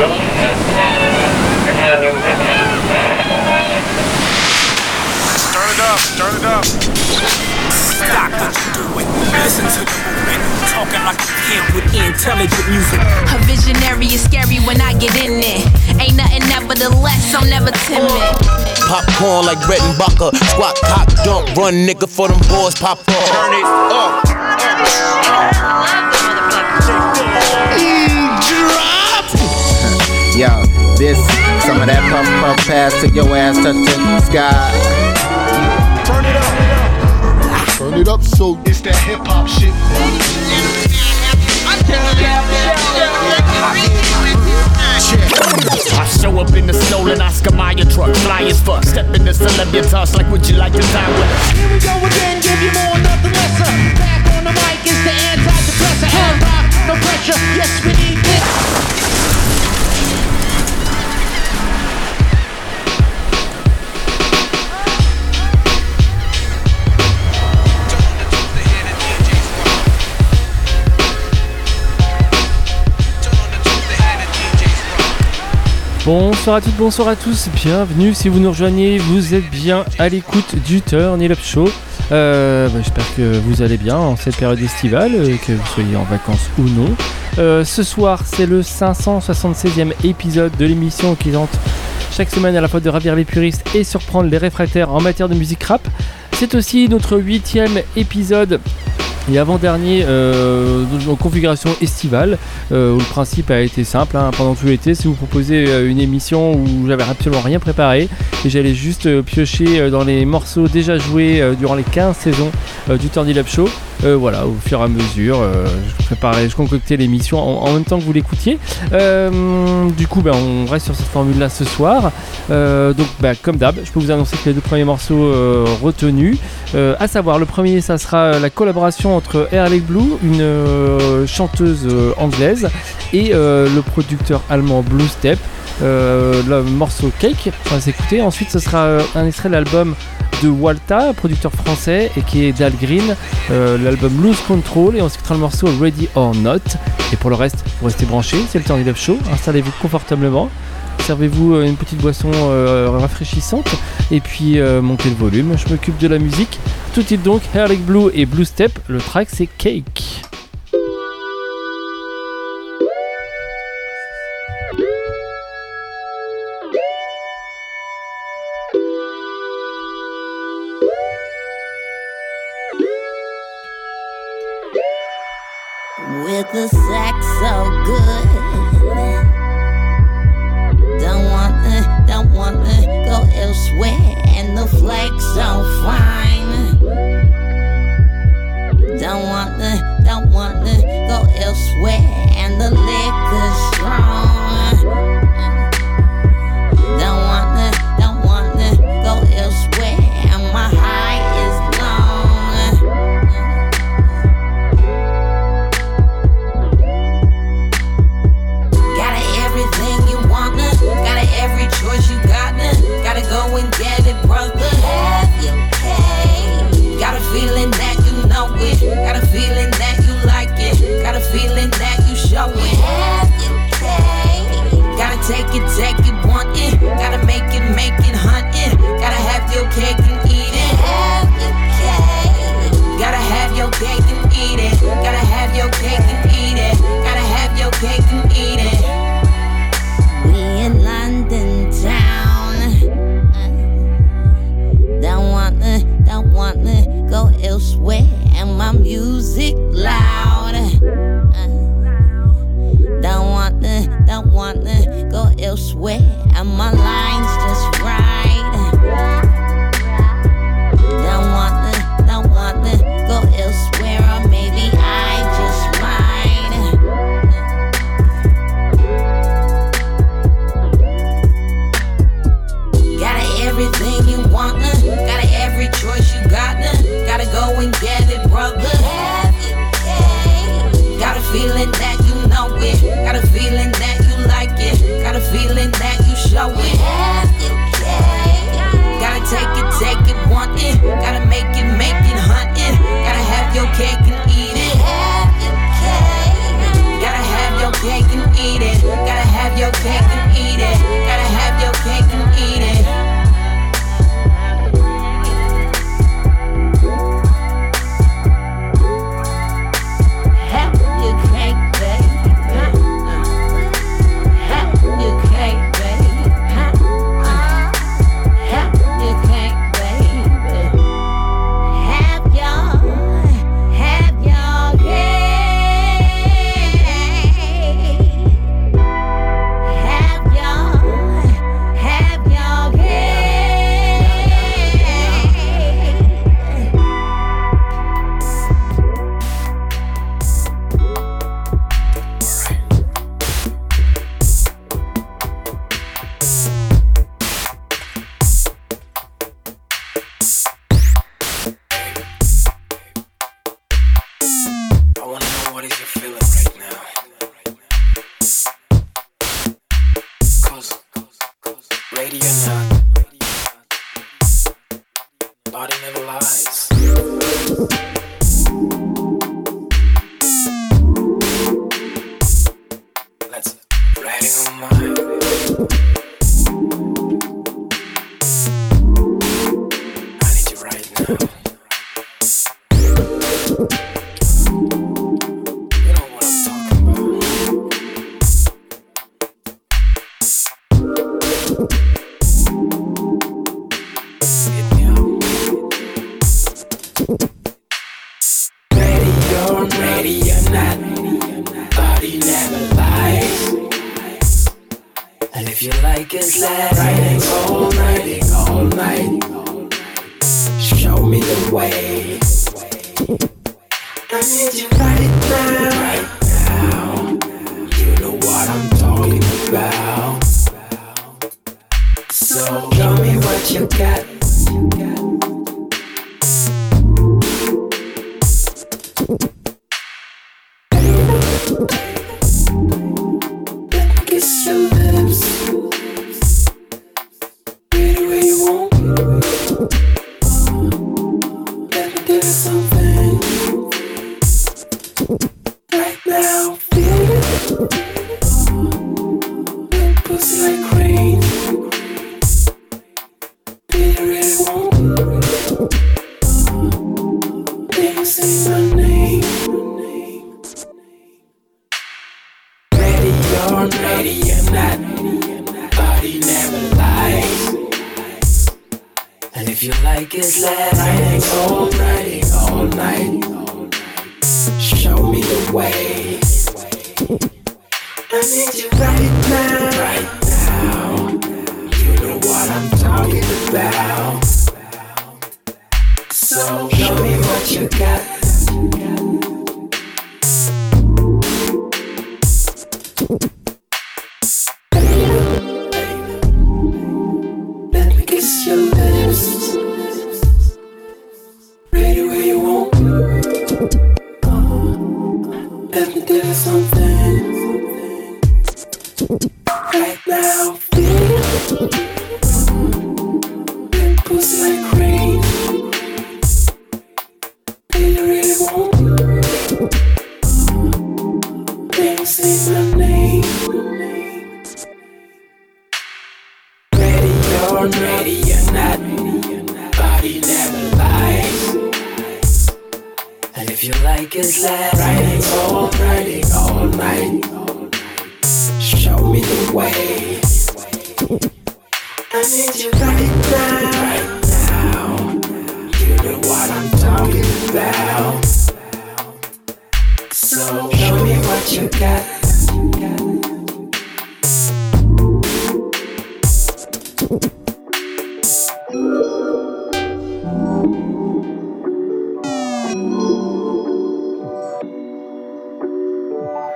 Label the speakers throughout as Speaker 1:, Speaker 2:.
Speaker 1: Turn it up, turn it up.
Speaker 2: Stop what you doing. Listen to the movement. Talking like a kid with intelligent music.
Speaker 3: A visionary is scary when I get in it. Ain't nothing nevertheless, I'm never timid.
Speaker 4: Popcorn like bread and butter. Squat, cock, dump, run, nigga, for them boys pop up. Turn it up.
Speaker 5: This, some of that puff puff pass to your ass touch the sky.
Speaker 1: Turn it up.
Speaker 6: Turn it up so
Speaker 1: It's that hip hop shit.
Speaker 2: I show up in the stolen Oscar Mayer truck, fly as fuck. Step in the celebritas like, would you like to die with us?
Speaker 7: Here we go again, give you more, nothing lesser. Back on the mic is the antidepressant. Hand rock, no pressure. Yes, we need this.
Speaker 8: Bonsoir à toutes, bonsoir à tous, bienvenue si vous nous rejoignez, vous êtes bien à l'écoute du Turn It Up Show. Euh, bah, J'espère que vous allez bien en cette période estivale, euh, que vous soyez en vacances ou non. Euh, ce soir, c'est le 576e épisode de l'émission qui tente chaque semaine à la fois de ravir les puristes et surprendre les réfractaires en matière de musique rap. C'est aussi notre huitième épisode et avant-dernier euh, en configuration estivale, euh, où le principe a été simple hein, pendant tout l'été, c'est vous proposer euh, une émission où j'avais absolument rien préparé et j'allais juste euh, piocher dans les morceaux déjà joués durant les 15 saisons du Turn Up Show. Euh, voilà, au fur et à mesure, euh, je préparais, je concoctais l'émission en, même temps que vous l'écoutiez. Euh, du coup, ben, on reste sur cette formule-là ce soir. Euh, donc, ben, comme d'hab, je peux vous annoncer que les deux premiers morceaux euh, retenus, euh, à savoir le premier, ça sera la collaboration entre Lake Blue, une euh, chanteuse euh, anglaise, et euh, le producteur allemand Blue Step. Euh, le morceau Cake, on va s'écouter. Ensuite, ce sera euh, un extrait de l'album de Walta, producteur français, et qui est Dal Green, euh, l'album Lose Control, et on s'écoutera le morceau Ready or Not. Et pour le reste, vous restez branchés, c'est le Turn Up Show, installez-vous confortablement. Servez-vous une petite boisson rafraîchissante et puis montez le volume. Je m'occupe de la musique. Tout de suite donc, Hair Like Blue et Blue Step. Le track c'est Cake.
Speaker 2: really want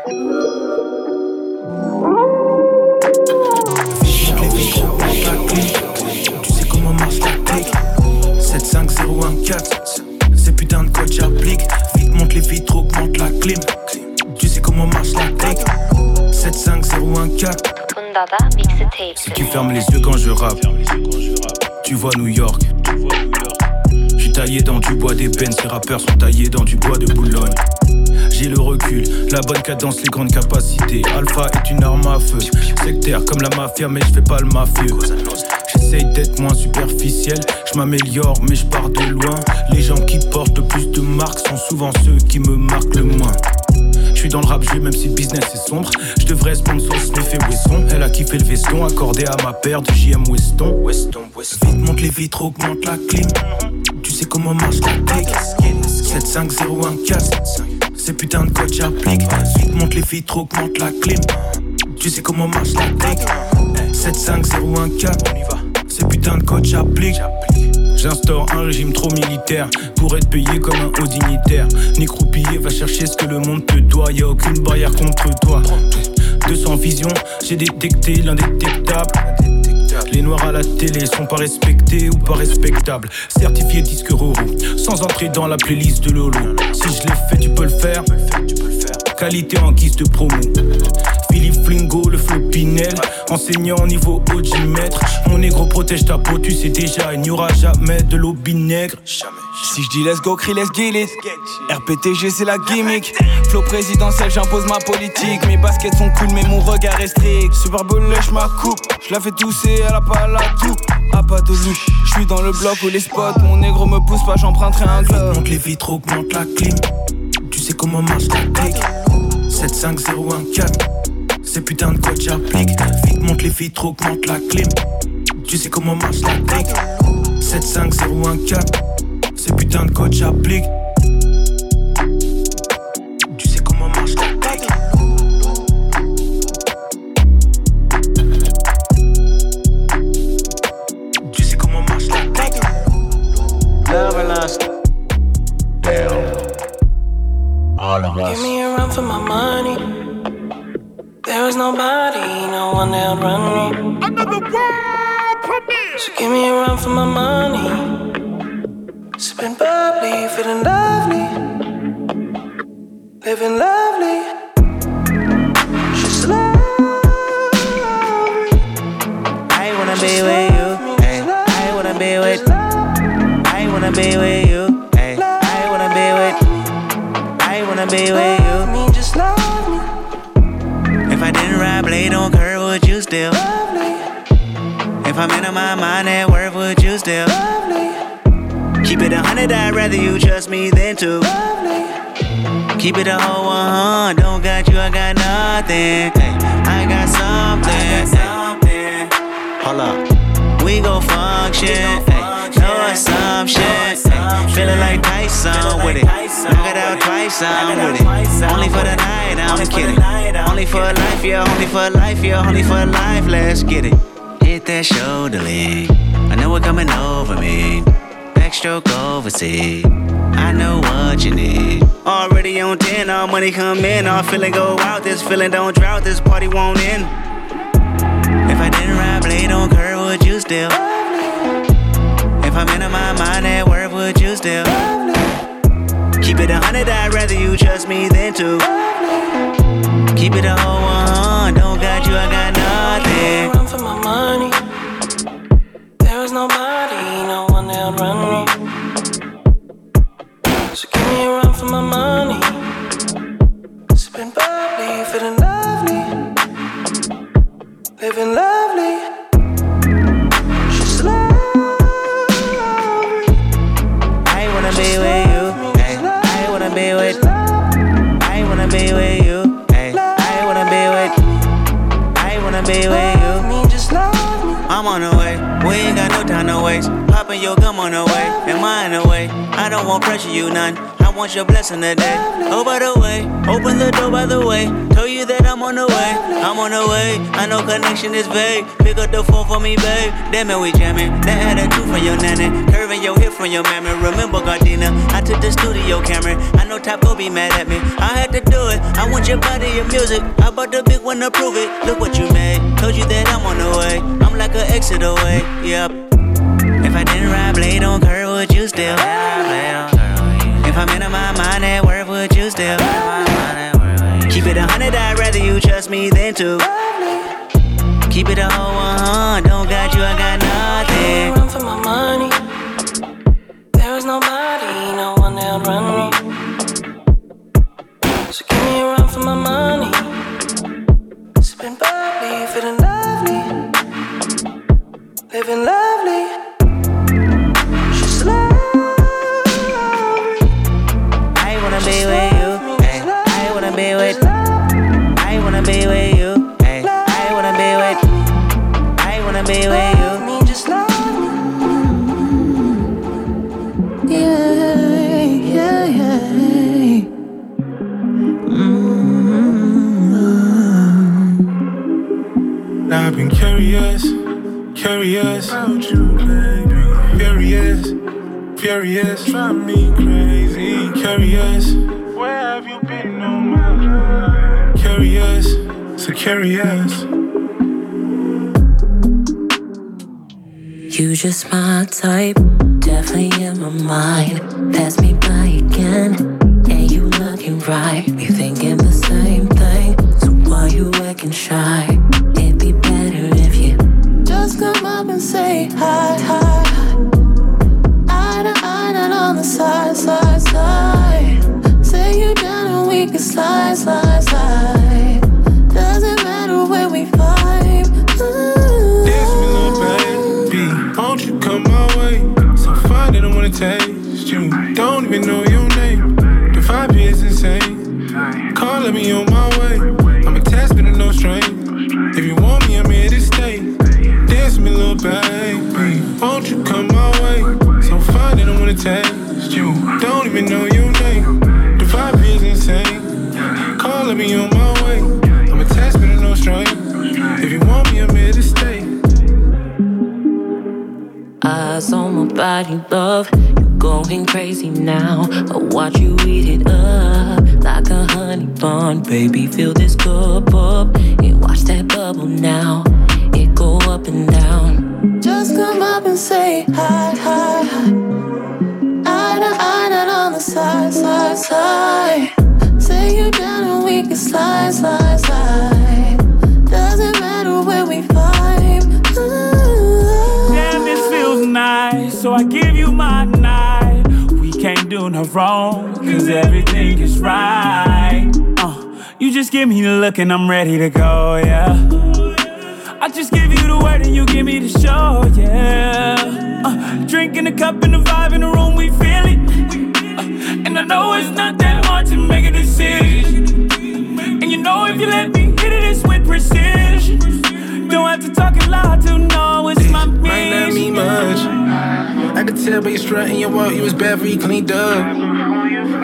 Speaker 6: Tu sais comment marche la clique 75014 C'est putain de code j'applique. Vite monte les vitres, augmente la clim. Tu sais comment marche la clique 75014 Si tu fermes les yeux quand je rappe. Tu vois New York. J'suis taillé dans du bois des peines Ces rappeurs sont taillés dans du bois de Boulogne j'ai le recul. La bonne cadence, les grandes capacités. Alpha est une arme à feu. Sectaire comme la mafia, mais je fais pas le mafieux. J'essaye d'être moins superficiel, je m'améliore mais je pars de loin. Les gens qui portent le plus de marques sont souvent ceux qui me marquent le moins. Je suis dans le rap jeu même si le business est sombre. Je devrais sponsor Smith et Weston. Elle a kiffé le veston accordé à ma paire de JM Weston. Weston, Weston. Vite monte les vitres, augmente la clim. Tu sais comment marche la tech. 75014. Ces putains de codes j'applique. Vite monte les vitres, augmente la clim. Tu sais comment marche la tech. 75014. On y va. Ces putains de codes j'applique. J'instaure un régime trop militaire pour être payé comme un haut dignitaire. Ni croupillé, va chercher ce que le monde te doit. Y a aucune barrière contre toi. 200 visions, j'ai détecté l'indétectable. Les noirs à la télé sont pas respectés ou pas respectables. Certifié disque Roro, sans entrer dans la playlist de Lolo. Si je l'ai fait, tu peux le faire. Qualité en guise de promo. Philippe Flingo, le flow Pinel. Enseignant niveau OG maître. Mon négro protège ta peau, tu sais déjà, il n'y aura jamais de l'eau vinaigre.
Speaker 9: Si je dis let's go, crie let's get it. RPTG, c'est la gimmick. Flow présidentiel, j'impose ma politique. Mes baskets sont cool, mais mon regard est strict. Super Bowl, lèche ma coupe. Je la fais tousser, elle a pas la tout. Ah, pas de loup. Je suis dans le bloc où les spots. Mon négro me pousse pas, j'emprunterai un globe.
Speaker 6: Monte les vitres, augmente la clim. Tu sais comment marche la clique. 75014. Ces putains de codes j'applique. Vite monte les vitres, augmente la clim. Tu sais comment marche la clique. 75014. Ces putains de codes j'applique.
Speaker 10: Money
Speaker 11: come in. All feeling go out. This feeling don't drought. This party won't end. If I didn't ride blade on curve, would you still? If I'm in my mind at work, would you still? Keep it a hundred, I'd rather you trust me than to. Keep it a whole one, don't got you, I got nothing.
Speaker 10: Run for my money. There is nobody, no one that run me. So give me a run for my money. Feeling lovely. Living lovely. She's
Speaker 11: I wanna be with you. Ay, I wanna be with. I wanna be with you. I wanna be with. I wanna be with you.
Speaker 10: Me, just love me.
Speaker 11: I'm on the way. We ain't got no time to waste. Popping your gum on the way. Am I in the way? I don't want pressure, you none. I want your blessing today. Oh, by the way, open the door by the way. Tell you that I'm on the way. I'm on the way. I know connection is vague. Pick up the phone for me, babe. Damn it, we jamming. That attitude from your nanny. Curving your hip from your mammy. Remember, Gardena, I took the studio camera. I know go be mad at me. I had to do it. I want your body, your music. I bought the big one to prove it. Look what you made. Told you that I'm on the way. I'm like an exit away. Yep. If I didn't ride blade on curve, would you still? If I'm in my mind at work, would you still? Keep it a hundred, I'd rather you trust me than to. Keep it a whole one, don't got you, I got nothing.
Speaker 10: Run for my money. There is nobody, no one that'll run me. So give me a run for my money. Sipping bubbly, feeling lovely, living lovely.
Speaker 11: Be with you. Ay, I wanna be with. I wanna be with you. Ay, I wanna be with. I wanna be with you.
Speaker 10: Me just love me. Yeah, yeah, yeah. Mm-hmm.
Speaker 12: I've been curious, curious about you, baby. Furious, furious, drive me crazy. Curious, where have you been all my life? Curious, so curious.
Speaker 13: You just my type, definitely in my mind. Pass me by again, and you looking right. We thinking the same thing, so why you acting shy?
Speaker 12: Baby,
Speaker 13: fill this cup up and watch that bubble now. It go up and down. Just come up and say hi, hi, hi. Eye to eye, not on the side, side, side. Say you down and we can slide, slide, slide. Doesn't matter where we vibe.
Speaker 9: Damn, this feels nice, so I give you my night. We can't do no wrong, cause everything is right. Just give me the look and I'm ready to go, yeah. I just give you the word and you give me the show, yeah. Uh, drinking a cup and the vibe in the room, we feel it. Uh, and I know it's not that hard to make a decision. And you know if you let me hit it, it's with precision. Don't have to talk a lot to know it's my
Speaker 12: Might not mean much. I could tell by your strut and your walk, you was bad for you cleaned up.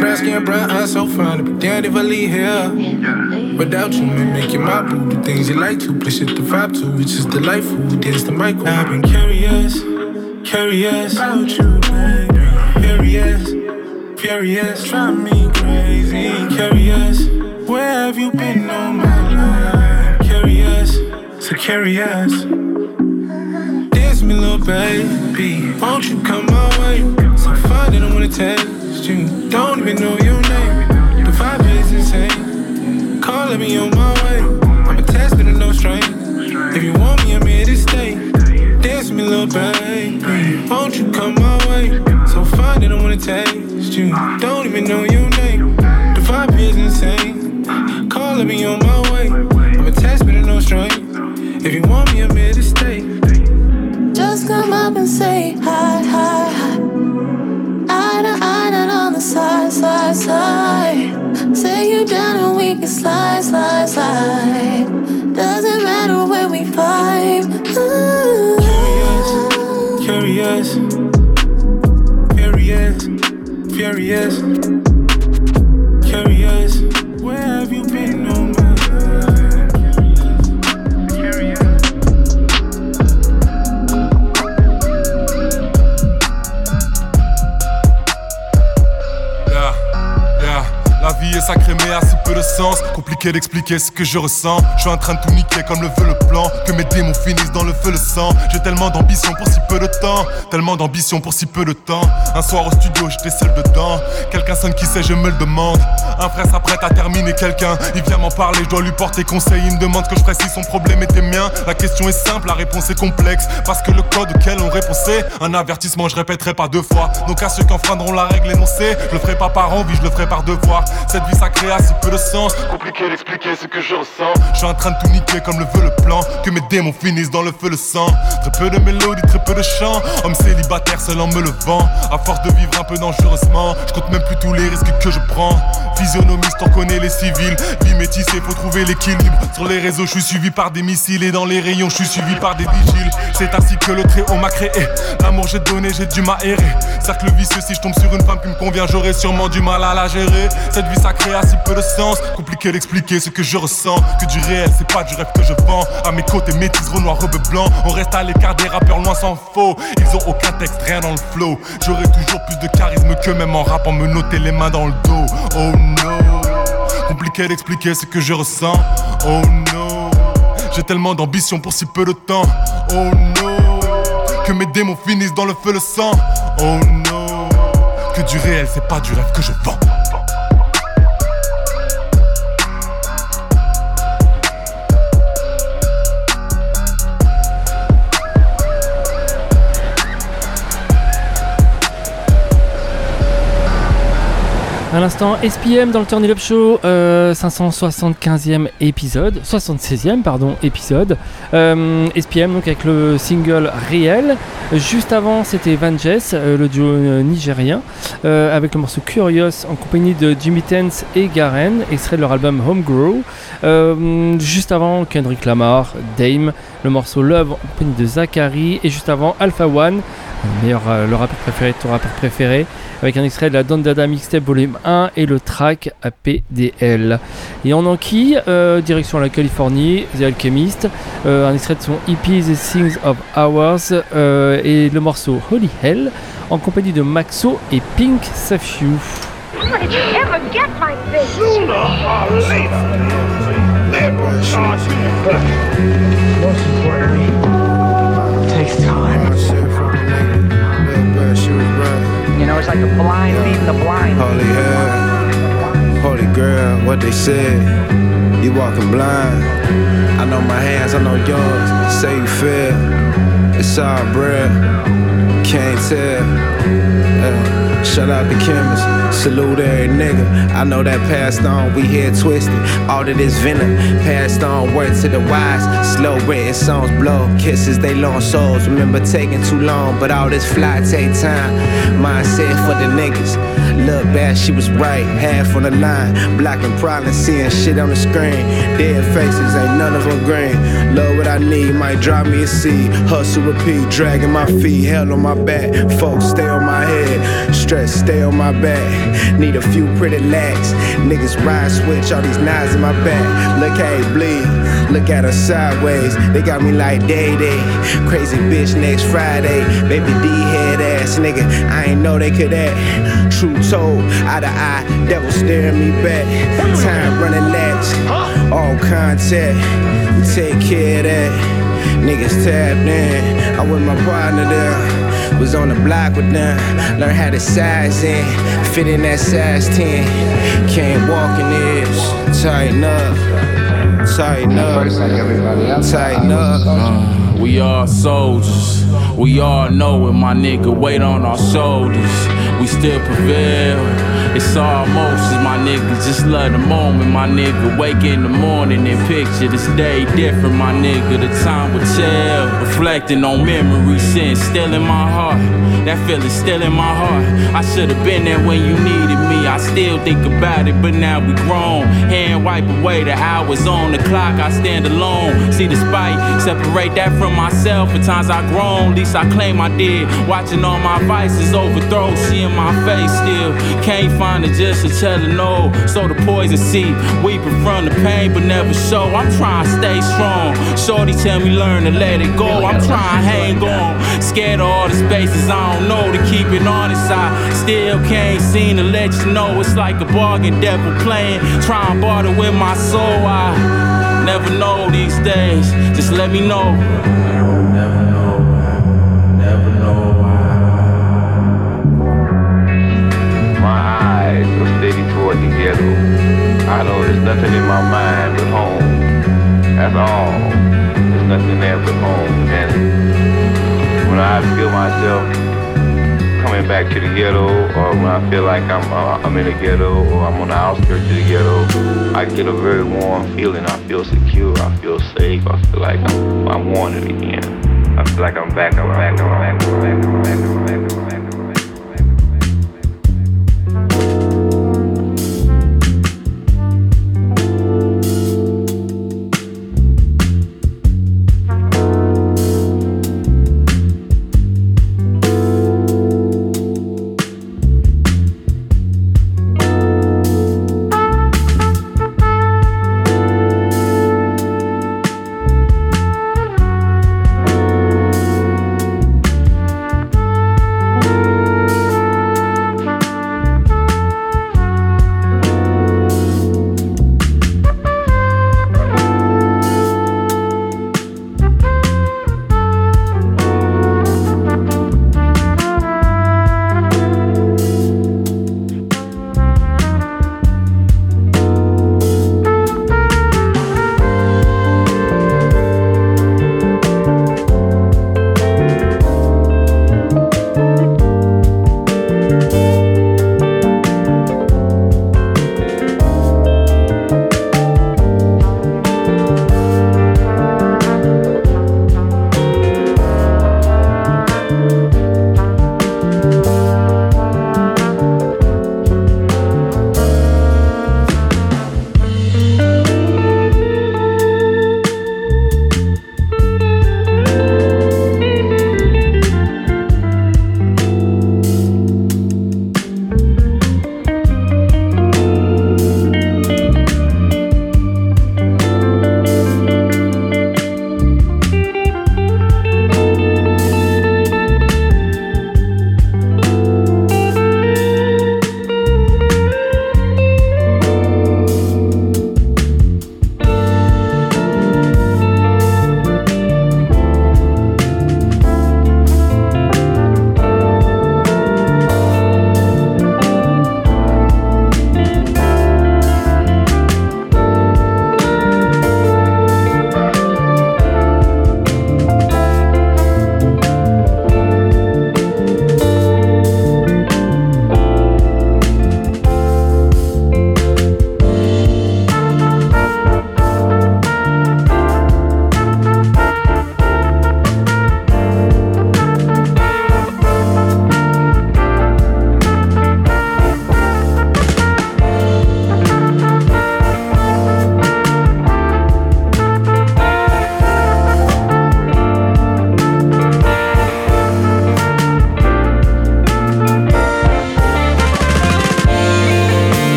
Speaker 12: Brown skin, brown eyes, so fine. But damn if I leave here. Without you, man, making my boo. The things you like to, push it the vibe to. It's just delightful. Dance the mic. I've been curious, curious about you, baby. Furious, furious, drive me crazy. Curious, where have you been all my life? Curious, so curious. Dance me, little baby. Won't you come my way? So fine that I wanna taste you. Don't even know your name. The vibe is insane. Calling me on my way. I'm a attached, but no strain. If you want me, I'm here to stay. Dance me, little baby. Won't you come my way? So fine that I wanna taste you. Don't even know your name. The vibe is insane. Calling me on my way. I'm a attached, but no strain. You want me, I'm here to stay.
Speaker 13: Just come up and say hi, hi, hi. Eye to eye, not on the side, side, side. Say you down and we can slide, slide, slide. Doesn't matter where we vibe. Ooh.
Speaker 12: Curious, furious, furious,
Speaker 14: sens. Compliqué d'expliquer ce que je ressens. Je suis en train de tout niquer comme le veut le plan. Que mes démons finissent dans le feu le sang. J'ai tellement d'ambition pour si peu de temps. Tellement d'ambition pour si peu de temps. Un soir au studio j'étais seul dedans. Quelqu'un sonne qui sait je me le demande. Un frère s'apprête à terminer quelqu'un. Il vient m'en parler je dois lui porter conseil. Il me demande que je ferais si son problème était mien La question est simple la réponse est complexe. Parce que le code auquel on répond c'est Un avertissement. Je répéterai pas deux fois. Donc à ceux qui enfreindront la règle énoncée Je le ferai pas par envie je le ferai par devoir. Cette vie sacrée a si peu de sens Compliqué d'expliquer ce que je ressens. Je suis en train de tout niquer comme le veut le plan. Que mes démons finissent dans le feu le sang. Très peu de mélodies, très peu de chants. Homme célibataire seul en me levant. À force de vivre un peu dangereusement, je compte même plus tous les risques que je prends. Physionomiste, on connaît les civils. Vie métissée, faut trouver l'équilibre. Sur les réseaux, je suis suivi par des missiles. Et dans les rayons, je suis suivi par des vigiles. C'est ainsi que le Très-Haut m'a créé. L'amour j'ai donné, j'ai dû m'aérer. Cercle vicieux, si je tombe sur une femme qui me convient, j'aurai sûrement du mal à la gérer. Cette vie sacrée a si peu de sens. Compliqué d'expliquer ce que je ressens. Que du réel, c'est pas du rêve que je vends. À mes côtés, métis, renoir, rebeu blanc. On reste à l'écart des rappeurs loin sans faux. Ils ont aucun texte, rien dans le flow. J'aurai toujours plus de charisme que même en rappant me noter les mains dans le dos. Oh no. Compliqué d'expliquer ce que je ressens. Oh no. J'ai tellement d'ambition pour si peu de temps. Oh no. Que mes démons finissent dans le feu le sang. Oh no. Que du réel, c'est pas du rêve que je vends.
Speaker 8: À l'instant, SPM dans le Turn It Up Show, euh, 575e épisode, 76e pardon épisode. Euh, SPM donc avec le single réel. Juste avant, c'était Van Jess, euh, le duo euh, nigérien, euh, avec le morceau Curious en compagnie de Jimmy Tense et Garen, extrait de leur album Homegrow. Euh, juste avant, Kendrick Lamar, Dame, le morceau Love en compagnie de Zachary, et juste avant, Alpha One, le meilleur, euh, le rappeur préféré de ton rappeur préféré, avec un extrait de la Don Dada Mixtape Volume 1 et le track APDL. Et on enquille, euh, direction la Californie, The Alchemist, euh, un extrait de son EP The Things of Hours euh, et le morceau Holy Hell en compagnie de Maxo et Pink Safiu.
Speaker 15: How did you ever get like this? Sooner or later, they will charge you. Most importantly, takes time.
Speaker 16: You know, it's like the blind leading the blind.
Speaker 17: Holy hell, holy girl, what they said. You walking blind. I know my hands, I know yours. Say you feel. It's all bread. Can't tell. Uh, shout out the chemist. Salute every nigga. I know that passed on. We here twisted. All of this venom passed on. Word to the wise. Slow written songs blow. Kisses they long souls. Remember taking too long, but all this fly take time. Mindset for the niggas. Look bad, she was right. Half on the line. Blocking problems, seeing shit on the screen. Dead faces, ain't none of them green. Love what I need, might drive me a seed. Hustle, repeat, dragging my feet. Hell on my back. Folks, stay on my head. Stress, stay on my back. Need a few pretty lags. Niggas ride switch, all these knives in my back. Look how it bleed. Look at her sideways. They got me like day day. Crazy bitch next Friday. Baby D head ass nigga. I ain't know they could act. True told, eye to eye. Devil staring me back. Time running laps. All contact. Take care of that. Niggas tapped in. I with my partner there. Was on the block with them. Learn how to size in. Fit in that size 10. Can't walk in this. Tighten up. Tighten up. Tighten up.
Speaker 18: Uh, we all soldiers. We all know when my nigga weight on our shoulders. We still prevail. It's almost as my nigga. Just love the moment, my nigga. Wake in the morning and picture this day different, my nigga. The time will tell. Reflecting on memories, sin still in my heart. That feeling still in my heart. I should have been there when you needed me. I still think about it, but now we grown. Hand wipe away the hours on the clock. I stand alone. See the spite, separate that from myself. At times I grown, least I claim I did. Watching all my vices overthrow. She in my face still. Can't find it just to tell her no. So the poison seep, weeping from the pain, but never show. I'm trying to stay strong. Shorty tell me learn to let it go. I'm trying to hang on. Scared of all the spaces I don't know to keep it honest. I still can't seem to let you know it's like a bargain devil playing. Try and barter with my soul. I never know these days. Just let me know. Never know. Never know.
Speaker 19: My eyes are steady toward the ghetto. I know there's nothing in my mind but home. That's all. There's nothing there but home. And when I feel myself back to the ghetto, or when I feel like I'm uh, I'm in the ghetto, or I'm on the outskirts of the ghetto, I get a very warm feeling. I feel secure. I feel safe. I feel like I'm, I'm wanted again. I feel like I'm back. I'm back. I'm back. I'm back. I'm back. I'm back. I'm back.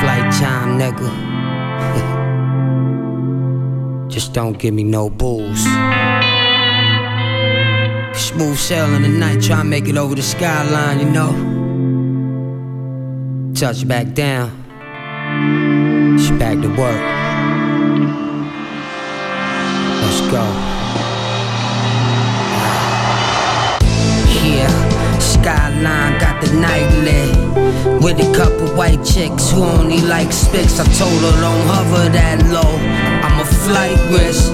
Speaker 20: Flight time, nigga. Just don't give me no booze. Smooth sailing tonight, try to make it over the skyline, you know. Touch back down. She back to work. Chicks who only like spics. I told her don't hover that low. I'm a flight risk.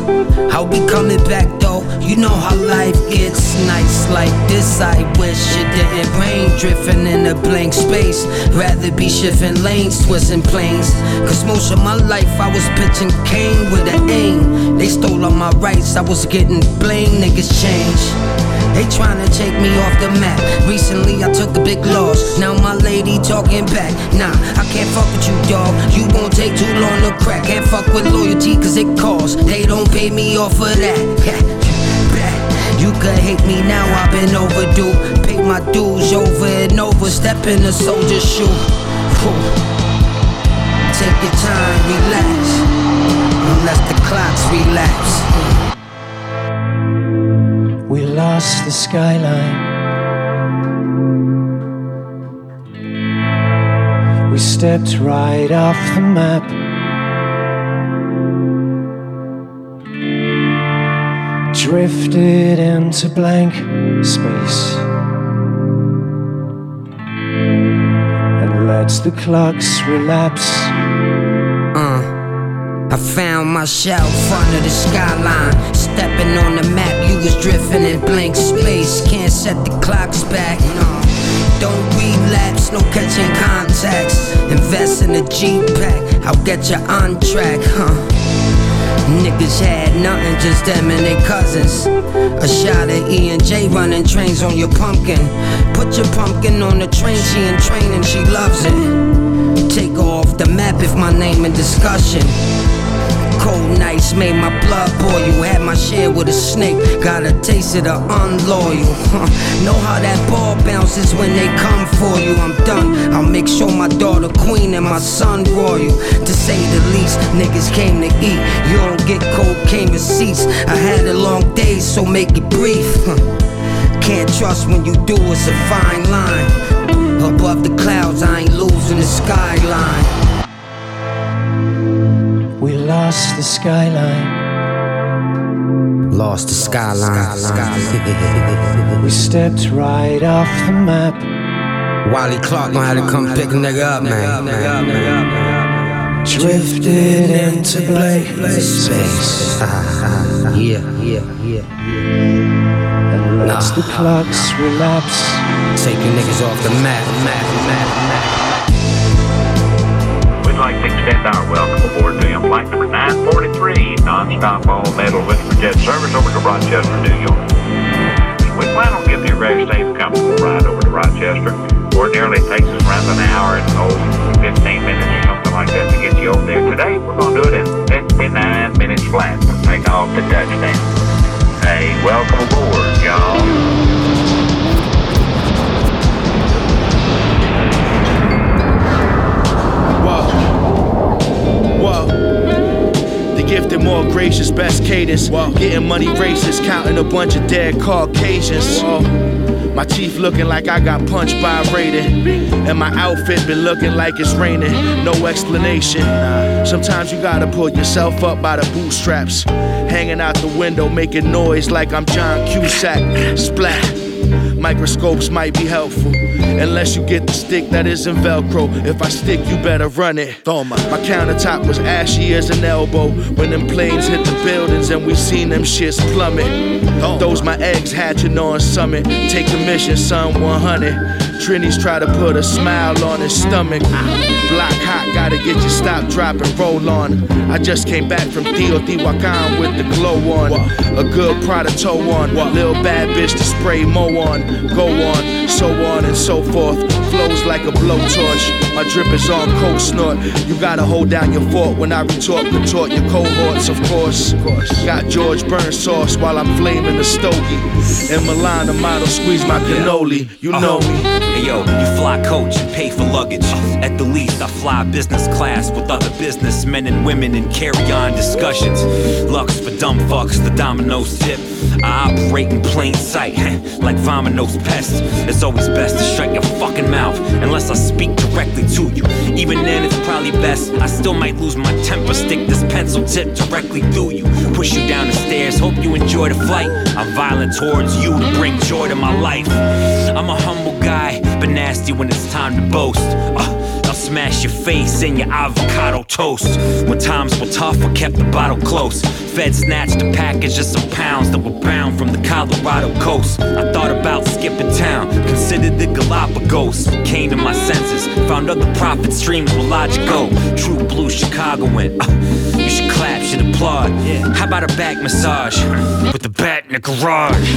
Speaker 20: I'll be coming back though. You know how life gets nice like this. I wish it didn't rain, drifting in a blank space. Rather be shifting lanes, twisting planes. Cause most of my life I was pitching cane with an aim. They stole all my rights, I was getting blamed. Niggas change. They tryna take me off the map. Recently I took a big loss. Now my lady talking back. Nah, I can't fuck with you, dog. You won't take too long to crack. Can't fuck with loyalty cause it costs. They don't pay me off for that. You could hate me now, I've been overdue. Pay my dues over and over. Step in a soldier's shoe. Whew. Take your time, relax. Unless the clocks relapse.
Speaker 2: Lost the skyline. We stepped right off the map. Drifted into blank space. And let the clocks relapse.
Speaker 20: Uh. I found myself under the skyline, stepping on the map. You was drifting in blank space. Can't set the clocks back. No, don't relapse. No catching contacts. Invest in a G pack. I'll get you on track, huh? Niggas had nothing, just them and their cousins. A shot of E and J running trains on your pumpkin. Put your pumpkin on the train, she in training, she loves it. Take off the map if my name in discussion. Cold nights made my blood boil. Had my share with a snake. Got a taste of the unloyal. Huh. Know how that ball bounces when they come for you. I'm done. I'll make sure my daughter queen and my son royal. To say the least, niggas came to eat. You don't get cocaine receipts. I had a long day, so make it brief. Huh. Can't trust when you do, it's a fine line. Above the clouds, I ain't losing the skyline.
Speaker 2: We lost the skyline.
Speaker 20: Lost the skyline.
Speaker 2: We stepped right off the map.
Speaker 20: Wiley Clark gonna have to come pick a nigga up, man.
Speaker 2: Drifted into blank space.
Speaker 20: yeah, yeah, yeah.
Speaker 2: And let the clocks relapse.
Speaker 20: Taking niggas off the map, map, map, map.
Speaker 21: 943, non-stop all metal with jet service over to Rochester, New York. We plan on giving you a very safe, comfortable ride over to Rochester. Ordinarily takes us around an hour and oh, 15 minutes or something like that to get you over there. Today we're going to do it in 59 minutes flat from takeoff to touchdown. Hey, welcome aboard, y'all.
Speaker 22: Whoa. Whoa. Gifted, more gracious, best cadence. Whoa. Getting money races, counting a bunch of dead Caucasians. Whoa. My teeth looking like I got punched by a rating. And my outfit been looking like it's raining. No explanation. Sometimes you gotta pull yourself up by the bootstraps. Hanging out the window, making noise like I'm John Cusack. Splat. Microscopes might be helpful. Unless you get the stick that isn't Velcro. If I stick, you better run it. Toma. My countertop was ashy as an elbow. When them planes hit the buildings and we seen them shits plummet. Those my eggs hatching on summit. Take the mission, son 100. Trinity's try to put a smile on his stomach. Block hot, gotta get you stop, drop, and roll on. I just came back from Teotihuacan with the glow on. A good Prada toe on. Lil bad bitch to spray mo on. Go on, so on and so forth. Flows like a blowtorch. My drip is on cold snort. You gotta hold down your fort when I retort, retort your cohorts, of course. Got George Burns sauce while I'm flaming the stogie. In Milan, the model squeeze my cannoli. You uh-huh. know me.
Speaker 23: Hey yo, you fly coach and pay for luggage. At the least, I fly business class with other businessmen and women and carry on discussions. Lux for dumb fucks, the dominoes tip. I operate in plain sight, like Vomino's pest. It's always best to shut your fucking mouth unless I speak directly to you. Even then, it's probably best. I still might lose my temper, stick this pencil tip directly through you. Push you down the stairs, hope you enjoy the flight. I'm violent towards you to bring joy to my life. I'm a humble guy, but nasty when it's time to boast. Uh, smash your face in your avocado toast. When times were tough, I kept the bottle close. Fed snatched a package of some pounds that were bound from the Colorado coast. I thought about skipping town, considered the Galapagos. Came to my senses, found other profit streams where logic go. True blue Chicagoan. Uh, you should clap, should applaud. How about a back massage with the bat in the garage?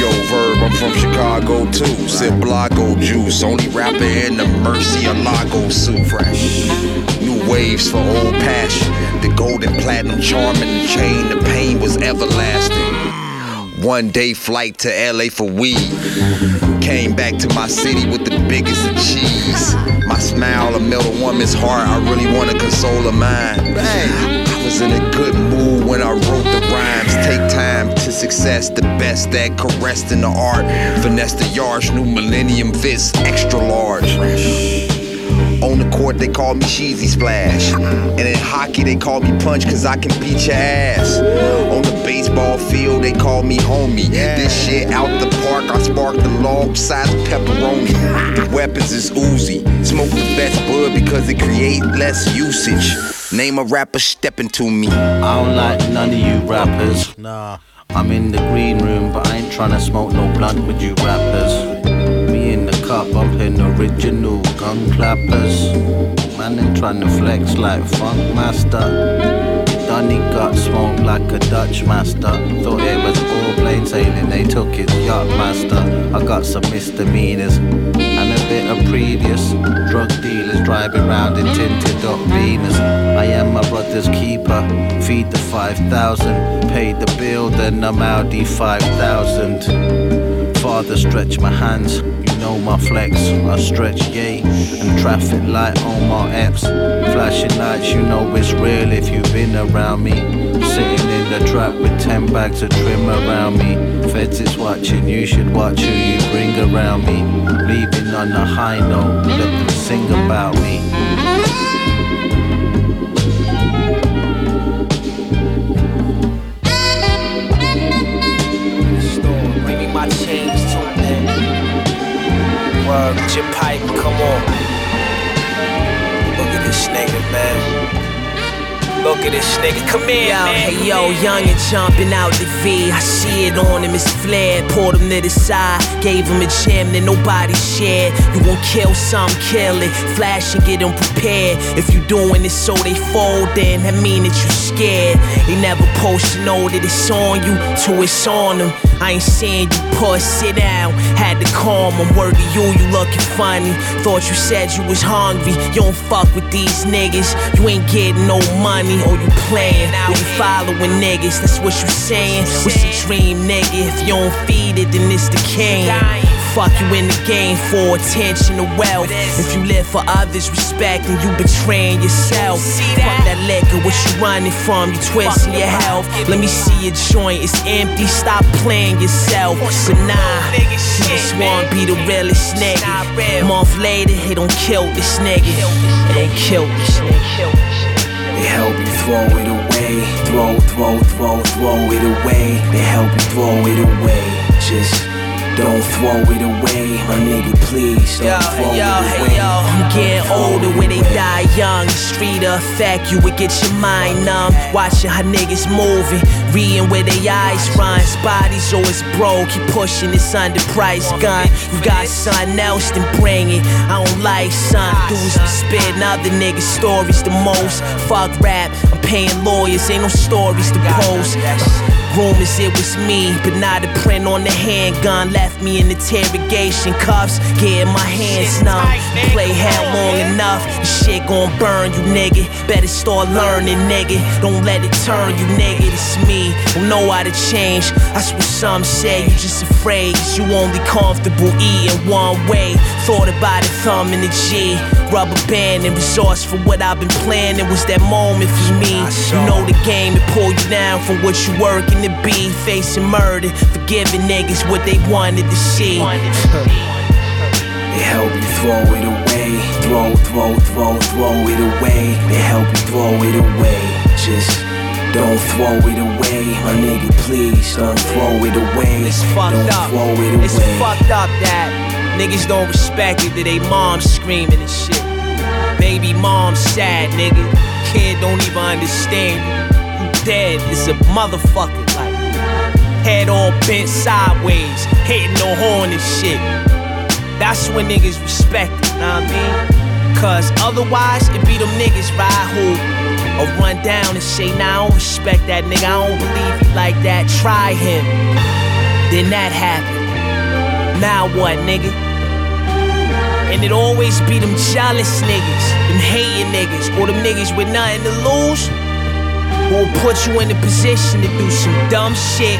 Speaker 24: Yo, Verb, I'm from Chicago too. Sip Blago juice, only rapper in the Mar-a-Lago suit. Fresh. New waves for old passion. The golden platinum charm and the chain, the pain was everlasting. One day flight to LA for weed. Came back to my city with the biggest of cheese. My smile will melt a woman's heart. I really wanna console her mind. I was in a good mood when I wrote the rhymes. Take time to success, the best that caressed in the art. Finesse the yards, new millennium fits, extra large. On the court, they call me Cheesy Splash. And in hockey, they call me Punch, cause I can beat your ass. On the baseball field, they call me Homie. This shit out the park, I spark the log size pepperoni. The weapons is Uzi. Smoke the best bud because it create less usage. Name a rapper stepping to me.
Speaker 25: I don't like none of you rappers. Nah. I'm in the green room, but I ain't trying to smoke no blunt with you rappers. Cup, bumping original gun clappers. Man, ain't tryna flex like Funk Master. Donny got smoked like a Dutch master. Thought it was all plain sailing, they took his yacht master. I got some misdemeanors and a bit of previous. Drug dealers driving round in tinted up beamers. I am my brother's keeper. Feed the 5,000. Paid the bill, then I'm Audi 5,000. Father, stretch my hands. You know my flex. I stretch yay. And traffic light on my apps. Flashing lights, you know it's real if you've been around me. Sitting in the trap with 10 bags of trim around me. Feds is watching, you should watch who you bring around me. Leaving on a high note, let them sing about me.
Speaker 26: Word, your pipe, come on. Look at this nigga, man. Look at this nigga, come here,
Speaker 27: Yo,
Speaker 26: man.
Speaker 27: hey yo, young and jumping out the V. I see it on him, it's flared. Pulled him to the side, gave him a gem that nobody shared. You gon' kill some, kill it. Flash and get them prepared. If you doing it so they fold, then that mean that you scared. They never post to know that it's on you, till it's on them. I ain't saying you puss, sit down. Had to calm him, word to you, you looking funny. Thought you said you was hungry. You don't fuck with these niggas. You ain't getting no money, or you playing. Or you following niggas, that's what you saying. What's your dream, nigga? If you don't feed it, then it's the king. Fuck you in the game for attention or wealth. If you live for others' respect, then you betraying yourself. Fuck that liquor, what you running from? You twisting your health. Let me see your joint, it's empty. Stop playing yourself. But nah, you just wanna be the realest nigga. Month later, it don't kill this nigga. It don't kill this nigga.
Speaker 26: They help you throw it away. Throw, throw, throw, throw it away. They help you throw it away. Just don't throw it away, my nigga. Please don't
Speaker 27: Yo,
Speaker 26: throw
Speaker 27: yo,
Speaker 26: it away.
Speaker 27: yo. I'm getting older where they die young. The street affect you, it get your mind numb. Watching how niggas moving, reading where they eyes run. Bodies always broke, keep pushing this underpriced gun. You got something else, then bring it. I don't like son. Dudes be spitting other niggas' stories the most. Fuck rap, I'm paying lawyers, ain't no stories to post. Rumors it was me, but now the print on the handgun left me in interrogation cuffs. Getting my hands numb. Play hell long enough, the shit gon' burn you, nigga. Better start learning, nigga. Don't let it turn you, nigga. It's me. Don't know how to change. That's what some say. You just afraid, 'cause you only comfortable eating one way. Thought about it, thumb in the G. Rubber band and resource for what I've been planning was that moment for me. You know the game, it pull you down from what you working to be. Facing murder, forgiving niggas what they wanted to see.
Speaker 26: They help you throw it away. Throw, throw, throw, throw it away. They help you throw it away. Just don't throw it away, my nigga. Please don't throw it away.
Speaker 27: It's fucked
Speaker 26: don't
Speaker 27: up.
Speaker 26: throw it away.
Speaker 27: It's fucked up that niggas don't respect it that they moms screaming and shit. Baby mom sad, nigga. Kid don't even understand you. You dead, it's a motherfucker. Head all bent sideways, hitting the horn and shit. That's when niggas respect it, know what I mean? Cause otherwise, it be them niggas, right, who or run down and say, nah, I don't respect that nigga, I don't believe he like that, try him. Then that happened. Now what, nigga? And it always be them jealous niggas, them hating niggas, or them niggas with nothing to lose. Who'll put you in a position to do some dumb shit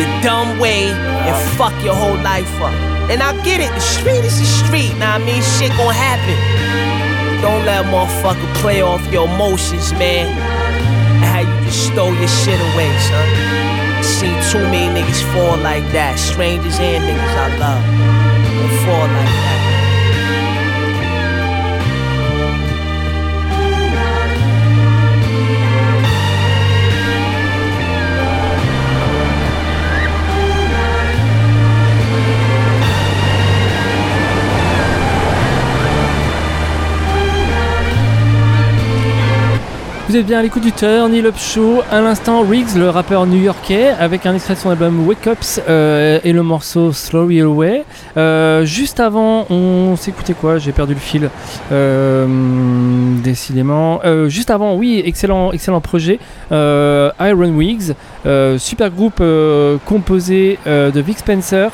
Speaker 27: the dumb way and fuck your whole life up. And I get it, the street is the street, now I mean shit gon' happen. Don't let motherfucker play off your emotions, man. And how you just stole your shit away, son. Seen too many niggas fall like that. Strangers and niggas I love. Fall like that.
Speaker 8: Vous êtes bien à l'écoute du Turn Up Show. À l'instant, Riggs, le rappeur new-yorkais, avec un extrait de son album Wake Ups euh, et le morceau Slowly Away. Euh, juste avant, on s'écoutait quoi? J'ai perdu le fil. Euh, décidément. Juste avant, oui, excellent, excellent projet. Iron Wigs, super groupe composé de Vic Spencer.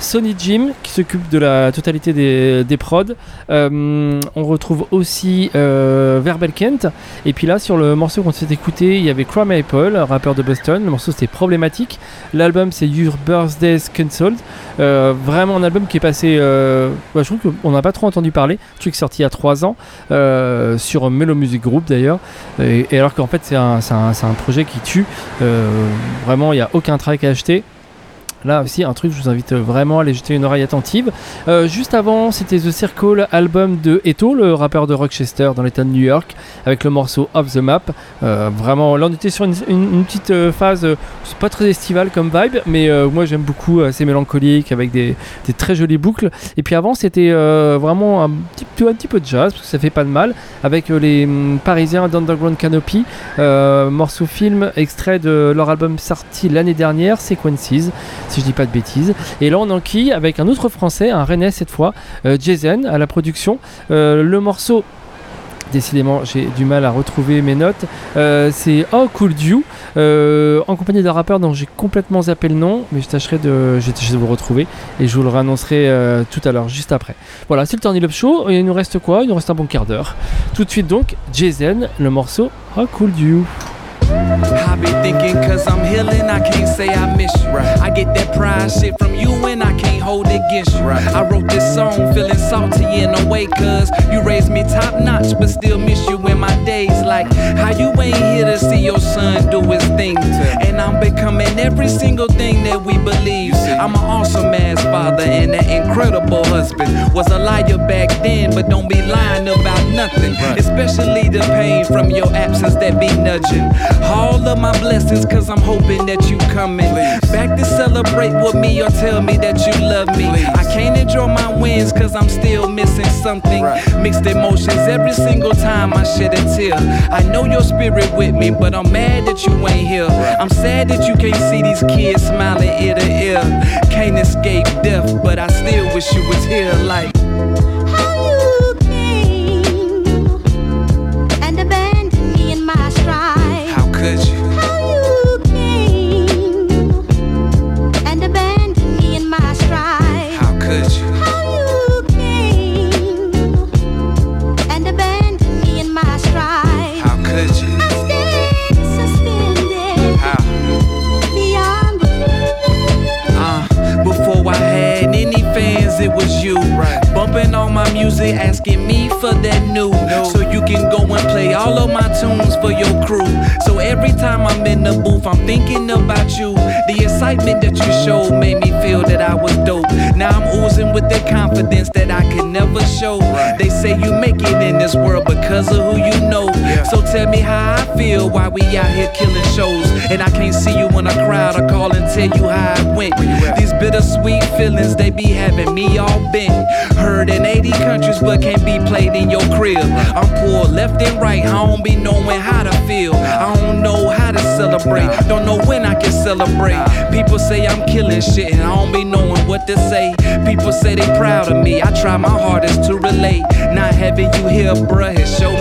Speaker 8: Sonny Jim qui s'occupe de la totalité des, des prods. Euh, on retrouve aussi euh, Verbal Kent. Et puis là, sur le morceau qu'on s'est écouté, il y avait Chrome Apple, rappeur de Boston. Le morceau c'était problématique. L'album c'est Your Birthday's Cancelled. Euh, vraiment un album qui est passé. bah, je trouve qu'on n'a pas trop entendu parler. Je suis sorti il y a 3 ans sur Melo Music Group d'ailleurs. Et, alors qu'en fait, c'est un, un- projet qui tue. Vraiment, il n'y a aucun track à acheter. Là aussi, un truc, je vous invite vraiment à aller jeter une oreille attentive. Euh, juste avant, c'était The Circle, album de Eto, le rappeur de Rochester dans l'état de New York, avec le morceau Off the Map. Euh, vraiment, là on était sur une, petite euh, phase, c'est pas très estivale comme vibe, mais moi j'aime beaucoup, c'est mélancolique, avec des, très jolies boucles. Et puis avant, c'était vraiment un petit, peu- de jazz, parce que ça fait pas de mal, avec les hum, Parisiens d'Underground Canopy, morceau film extrait de leur album sorti l'année dernière, Sequences si je dis pas de bêtises. Et là, on enquille avec un autre français, un rennais cette fois, euh, Jason à la production. Euh, le morceau. Décidément, j'ai du mal à retrouver mes notes. Euh, c'est Oh Cool You, euh, en compagnie d'un rappeur dont j'ai complètement zappé le nom, mais je tâcherai de, je de vous retrouver et je vous le réannoncerai tout à l'heure, juste après. Voilà, c'est le Turn Up Show. Il nous reste quoi? Il nous reste un bon quart d'heure. Tout de suite donc, Jason, le morceau Oh Cool You.
Speaker 28: I be thinking cause I'm healing, I can't say I miss you. Right. I get that pride shit from you and I can't hold it against you. I wrote this song feeling salty in a way cause you raised me top notch but still miss you in my days. Like how you ain't here to see your son do his thing. And I'm becoming every single thing that we believe. I'm an awesome ass father and an incredible husband. Was a liar back then, but don't be lying about nothing. Especially the pain from your absence that be nudging. All of my blessings, cause I'm hoping that you coming back to celebrate with me or tell me that you love me. I can't enjoy my wins cause I'm still missing something. Mixed emotions every single time I shed a tear. I know your spirit with me, but I'm mad that you ain't here. I'm sad that you can't see these kids smiling ear to ear. Can't escape death, but I still wish you was here like.
Speaker 29: and abandon me in my stride.
Speaker 28: How could you thinking about you. The excitement that you showed made me feel that I was dope. Now I'm oozing with the confidence that I could never show. They say you make it in this world because of who you know. So tell me how I feel while we out here killing shows. And I can't see you in a crowd. I call and tell you how it went. These bittersweet feelings, they be having me all bent. Heard in 80 countries, but can't be played in your crib. I'm poor left and right. I don't be knowing how to feel. I don't know how to celebrate. Don't know when I can celebrate. People say I'm killing shit and I don't be knowing what to say. People say they proud of me. I try my hardest to relate. Not having you here, bruh, has showed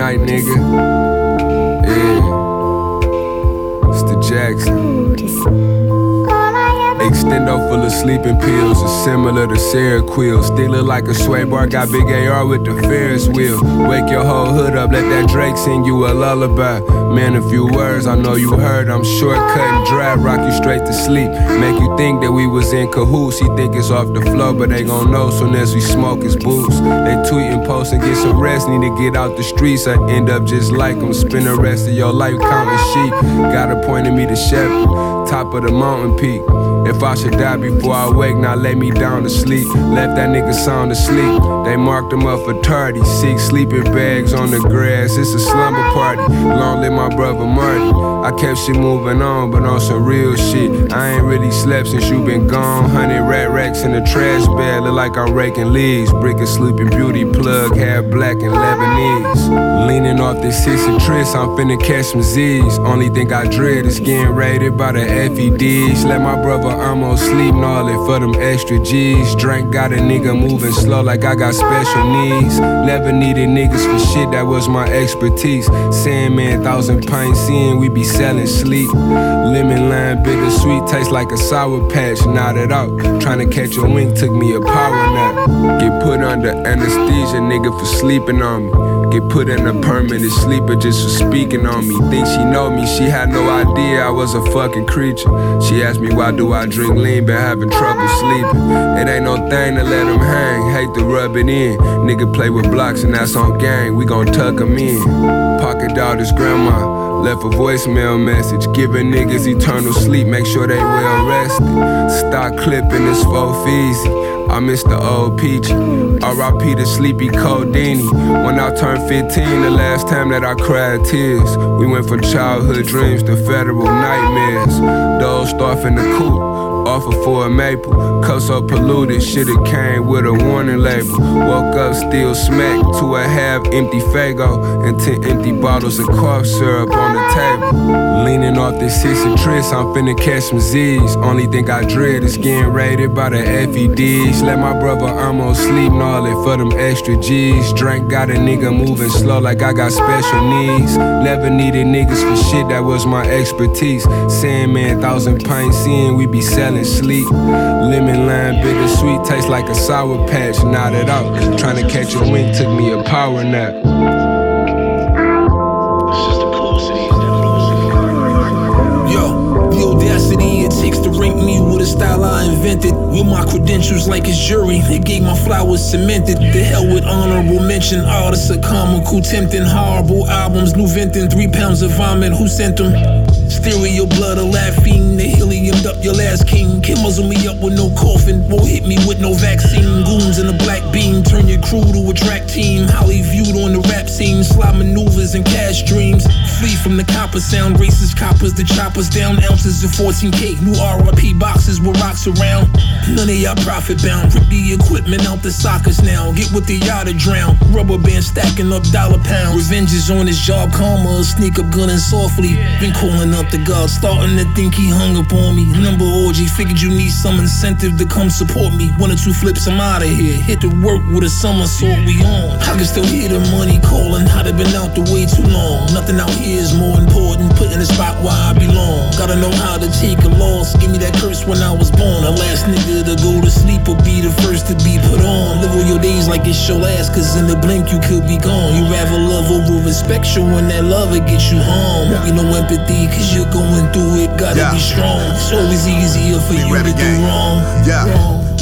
Speaker 30: Night nigga. Yeah. It's the Jackson. Extendo full of sleeping pills is similar to Seroquel. Still look like a sway bar, got big AR with the Ferris wheel. Wake your whole hood up, let that Drake sing you a lullaby. Man, a few words I know you heard. I'm shortcut and dry, rock you straight to sleep. Make you think that we was in cahoots. He think it's off the floor, but they gon' know soon as we smoke his boots. They tweet and post and get some rest. Need to get out the streets. I end up just like them. Spend the rest of your life counting sheep. Got appointed me to shepherd, top of the mountain peak. If I should die before I wake, now lay me down to sleep. Left that nigga sound asleep. They marked him up for tardy. Six sleeping bags on the grass. It's a slumber party. Long live my brother Marty. I kept shit moving on, but on some real shit. I ain't really slept since you been gone. Hundred rat racks in the trash bag. Look like I'm raking leaves. Brick a sleeping beauty plug, hair black and Lebanese. Leaning off this sissy tris, I'm finna catch some Z's. Only thing I dread is getting raided by the FEDs. Let my brother almost sleep gnarly for them extra G's. Drink got a nigga moving slow like I got special needs. Never needed niggas for shit, that was my expertise. Sandman, thousand pints in, we be selling sleep. Lemon lime, bittersweet, tastes like a sour patch. Nodded out, trying to catch a wink, took me a power nap. Get put under anesthesia, nigga, for sleeping on me. Get put in a permanent sleeper just for speaking on me. Think she know me, she had no idea I was a fucking creature. She asked me why do I drink lean, been having trouble sleeping. It ain't no thing to let him hang, hate to rub it in. Nigga play with blocks and that's on gang, we gon' tuck him in. Pocket his grandma. Left a voicemail message, giving niggas eternal sleep, make sure they well rested. Stop clipping this for easy. I miss the old peachy. R.I.P. the sleepy Coldini. When I turned 15, the last time that I cried tears. We went from childhood dreams to federal nightmares. Dozed off in the coop. Offer for a maple, cup so polluted, shoulda came with a warning label. Woke up still smacked to a half empty Fago and ten empty bottles of cough syrup on the table. Leaning off this and tris, I'm finna catch some Z's. Only thing I dread is getting raided by the FEDs. Let my brother almost sleep gnarly for them extra G's. Drink got a nigga moving slow like I got special needs. Never needed niggas for shit, that was my expertise. Sandman, thousand pints in, we be selling sleep. Lemon lime, bittersweet, tastes like a sour patch. Nodded out, trying to catch a wink, took me a power nap.
Speaker 31: Yo, the audacity it takes to rank me with a style I invented. With my credentials like a jury, they gave my flowers cemented. The hell with honorable mention. Artists are comical, tempting, horrible albums. New Venton, three pounds of vomit. Who sent them? Stereo blood, a laughing. They heliumed up your last king. Can muzzle me up with no coffin. Won't hit me with no vaccine. Goons in a black beam. Turn your crew to a track team. Highly viewed on the rap scene. Slide maneuvers and cash dreams. Flee from the copper sound. Racist coppers, the choppers down. Ounces of 14K. New RIP boxes with rocks around. None of y'all profit bound. Rip the equipment out the sockets now. Get with the yacht to drown. Rubber band stacking up dollar pounds. Revenge is on his job. Karma. Sneak up gunning softly. Been calling up the gods. Starting to think he hung up on me. Number orgy. Figured you need some incentive to come support me. One or two flips, I'm out of here. Hit the work with a somersault. We on. I can still hear the money calling. I'd have been out the way too long. Nothing out here is more important. Put in the spot where I belong. Gotta know how to take a loss. Give me that curse when I was born. The last nigga to go to sleep or be the first to be put on. Live all your days like it's your last, cause in the blink you could be gone. You rather love over respect, you when that love it gets you home. Won't be no empathy, cause you're going through it. Gotta
Speaker 32: Yeah.
Speaker 31: be strong. It's always easier for you to do wrong.
Speaker 32: Yeah.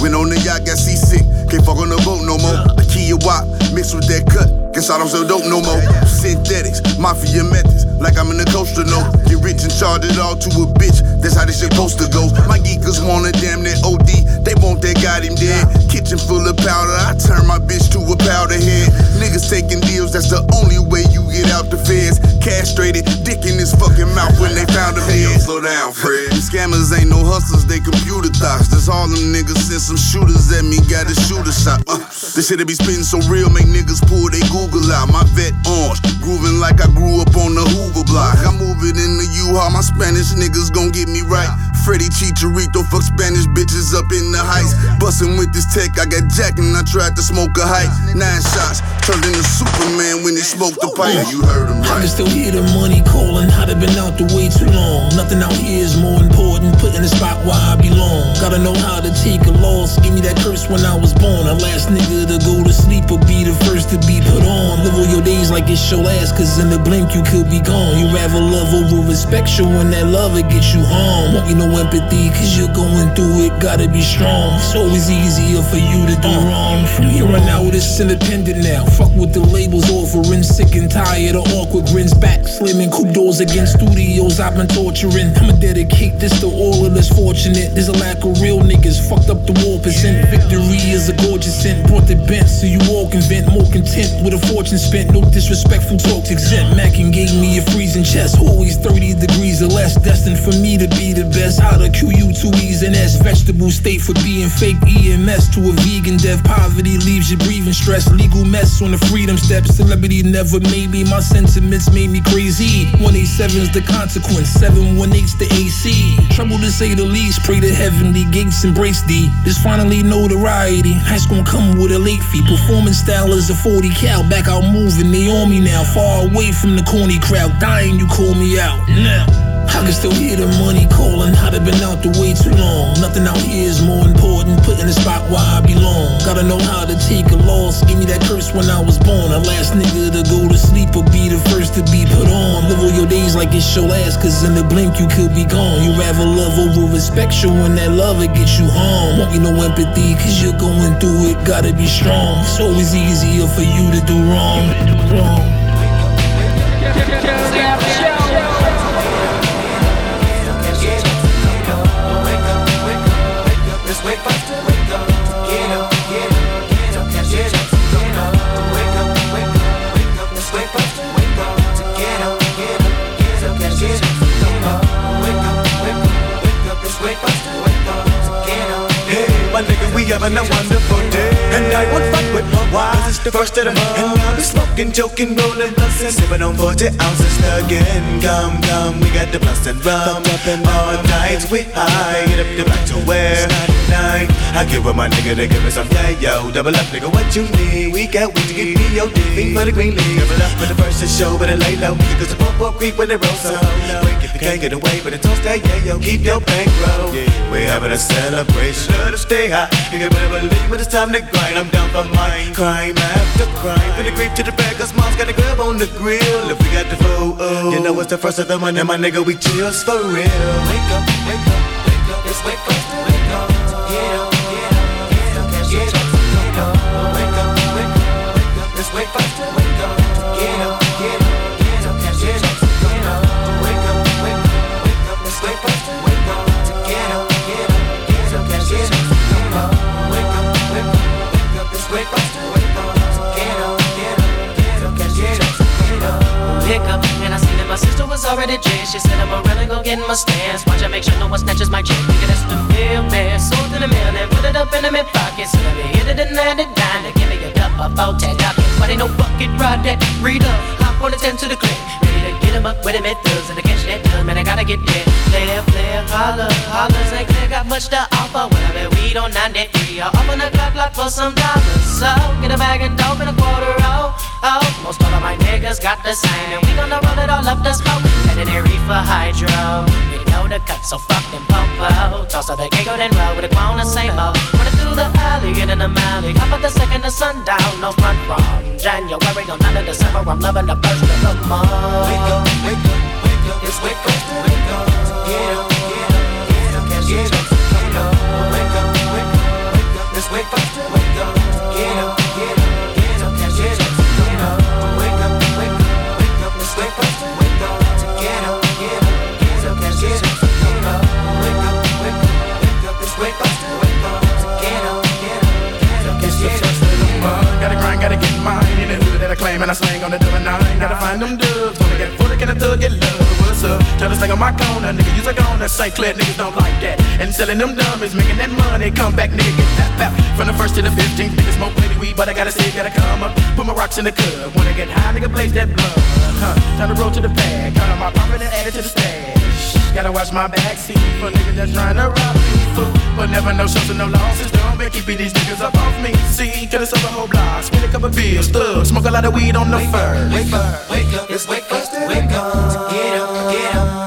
Speaker 32: When on the yacht, got seasick. Can't fuck on the boat no more. A key a wop, mixed with that cut. Guess I don't sell dope no more. Synthetics, mafia methods, like I'm in the coaster no. Get rich and charge it all to a bitch. That's how this shit supposed to go. My geekers want a damn near OD. They want that got him dead. Kitchen full of powder. I turn my bitch to a powder head. Niggas taking deals. That's the only way you get out the feds. Castrated, dick in his fucking mouth when they found him dead. slow down, Fred. Scammers ain't no hustlers. They computer thoughts. That's all them niggas send some shooters at me. Got a shooter shot. Uh, this shit be spitting so real. Make niggas pull they Google out. My vet orange. Grooving like I grew up on the Hoover block. I'm moving in the U-Haul. My Spanish niggas gon' get me right. Freddie Chicharito, fuck Spanish bitches up in the heights. Bustin' with this tech, I got jack and I tried to smoke a height. Nine shots, turned into Superman when he smoked the pipe. You heard him right.
Speaker 31: I can still hear the money calling. I'd have been out the way too long. Nothing out here is more important. Put in the spot where I belong. Gotta know how to take a loss. Give me that curse when I was born. The last nigga to go to sleep or be the first to be put on. Live all your days like it's your last, cause in the blink you could be gone. You rather love over respect, when that love gets you home. Won't you no empathy, cause you're going through it. Gotta be strong. It's always easier for you to do wrong. From here on out, it's independent now. Fuck with the labels offering. Sick and tired of awkward grins. Back slamming coupe doors against studios I've been torturing. I'ma dedicate this to all of us fortunate. There's a lack of real niggas. Fucked up the war percent. Victory is a gorgeous scent. Brought the bent so you all can vent. More content with a fortune spent. No disrespectful talks exempt. Mackin gave me a freezing chest. Always 30 degrees or less. Destined for me to be the best. How to QU two E's and S. Vegetable state for being fake EMS to a vegan death. Poverty leaves you breathing stress. Legal mess on the freedom steps. Celebrity never made me. My sentiments made me crazy. 187's the consequence. 718's the AC. Trouble to say the least. Pray the heavenly gates embrace thee. There's finally notoriety. That's gonna come with a late fee. Performance style is a 40 cal. Back out moving. They on me now. Far away from the corny crowd. Dying, you call me out. Now. I can still hear the money calling. I'd have been out the way too long. Nothing out here is more important. Put in the spot where I belong. Gotta know how to take a loss. Give me that curse when I was born. The last nigga to go to sleep or be the first to be put on. Live all your days like it's your last, cause in the blink you could be gone. You rather love over respect, when that love it gets you home. Won't you no empathy, cause you're going through it. Gotta be strong. It's always easier for you to do wrong. wrong.
Speaker 2: Let's
Speaker 33: having a wonderful day. And I won't fuck with my wives, it's the first of the month. And I'll be smoking, joking, rolling blunts and sipping on 40 ounces again. Come, come, we got the blunts and rum. All nights we high, get up the back to where? Nine. I give with my nigga, they give me some yeah, yo. Double up, nigga, what you need? We got weed to get me your dick. Fiend for the green leaf. Double up for the first to show, but it lay low. Cause the pump up creep when they roll so. Break if you can't get away, but it don't stay, yeah, yo. Keep your bankroll. We're having a celebration. Let us stay high. You can better believe when it's time to grind. I'm down for mine. Crime after crime. From the creep to the back, cause mom's got a grab on the grill. If we got the food, oh. you know it's the first of the month, and my nigga, we chills for real.
Speaker 2: Wake up, wake up, wake up. Let's wake faster, wake up, get up, get up, get up, get up, get up, wake up, wake up, wake up. Wake faster, wake up,
Speaker 34: was already dressed. She said, I'm a really go get in my stance. Watch I make sure no one snatches my chick. Nigga, that's the real man. Sold in the mail and put it up in the mid pocket. So let me hit it and land it down. To give me a duck, a bow tag, But ain't no bucket ride that. Read up, hop on the 10 to the clip. Ready to get him up with him at thugs and to Man, I gotta get there. Player, player, holler, holler. Say clear, got much to offer. When I bet weed on 93. I'll up on the clock, clock for some dollars. So get a bag of dope and a quarter roll. Oh, most all of my niggas got the same, and we gonna roll it all up the smoke. And then for hydro. We know the cut, so fuck them popo. Toss of the giggle, then roll with a grown same old. Running through the alley, get in the alley. Hop at the second of sundown, no front from January on 9 of December. I'm loving the first of the month. Wake up, wake up, up, wake up, wake up. Get up, get up, get up, get up, get up. Wake up, wake up, wake up, it's wake up, wake up. Get up, get up, get up, get up, get up. Wake up, wake up, wake up, it's wake up, wake up. Wake up. Get up, get up, get up, get up.
Speaker 22: Gotta grind, gotta get mine in the hood that I claim and I slang on the double nine. Gotta find them dubs, wanna get full, can a thug get love? Up? Tell us like on my corner, nigga, use a gonna St. Clair niggas don't like that. And selling them dummies, making that money, come back, nigga, get that pap. From the first to the 15th, nigga smoke plenty weed, but I gotta say, gotta come up. Put my rocks in the cup, When I get high, nigga, blaze that blood. Huh, time to roll to the bag, count on my profit and add it to the stash. Gotta watch my backseat for niggas that's trying to rob me. Fool, but never no shows and no losses. Don't make keeping these niggas up off me. See, coulda sold a whole block, spend a couple bills, thug, smoke a lot of weed on the fur.
Speaker 34: Wake up, wake up, it's wake up, wake up. Get up, get up,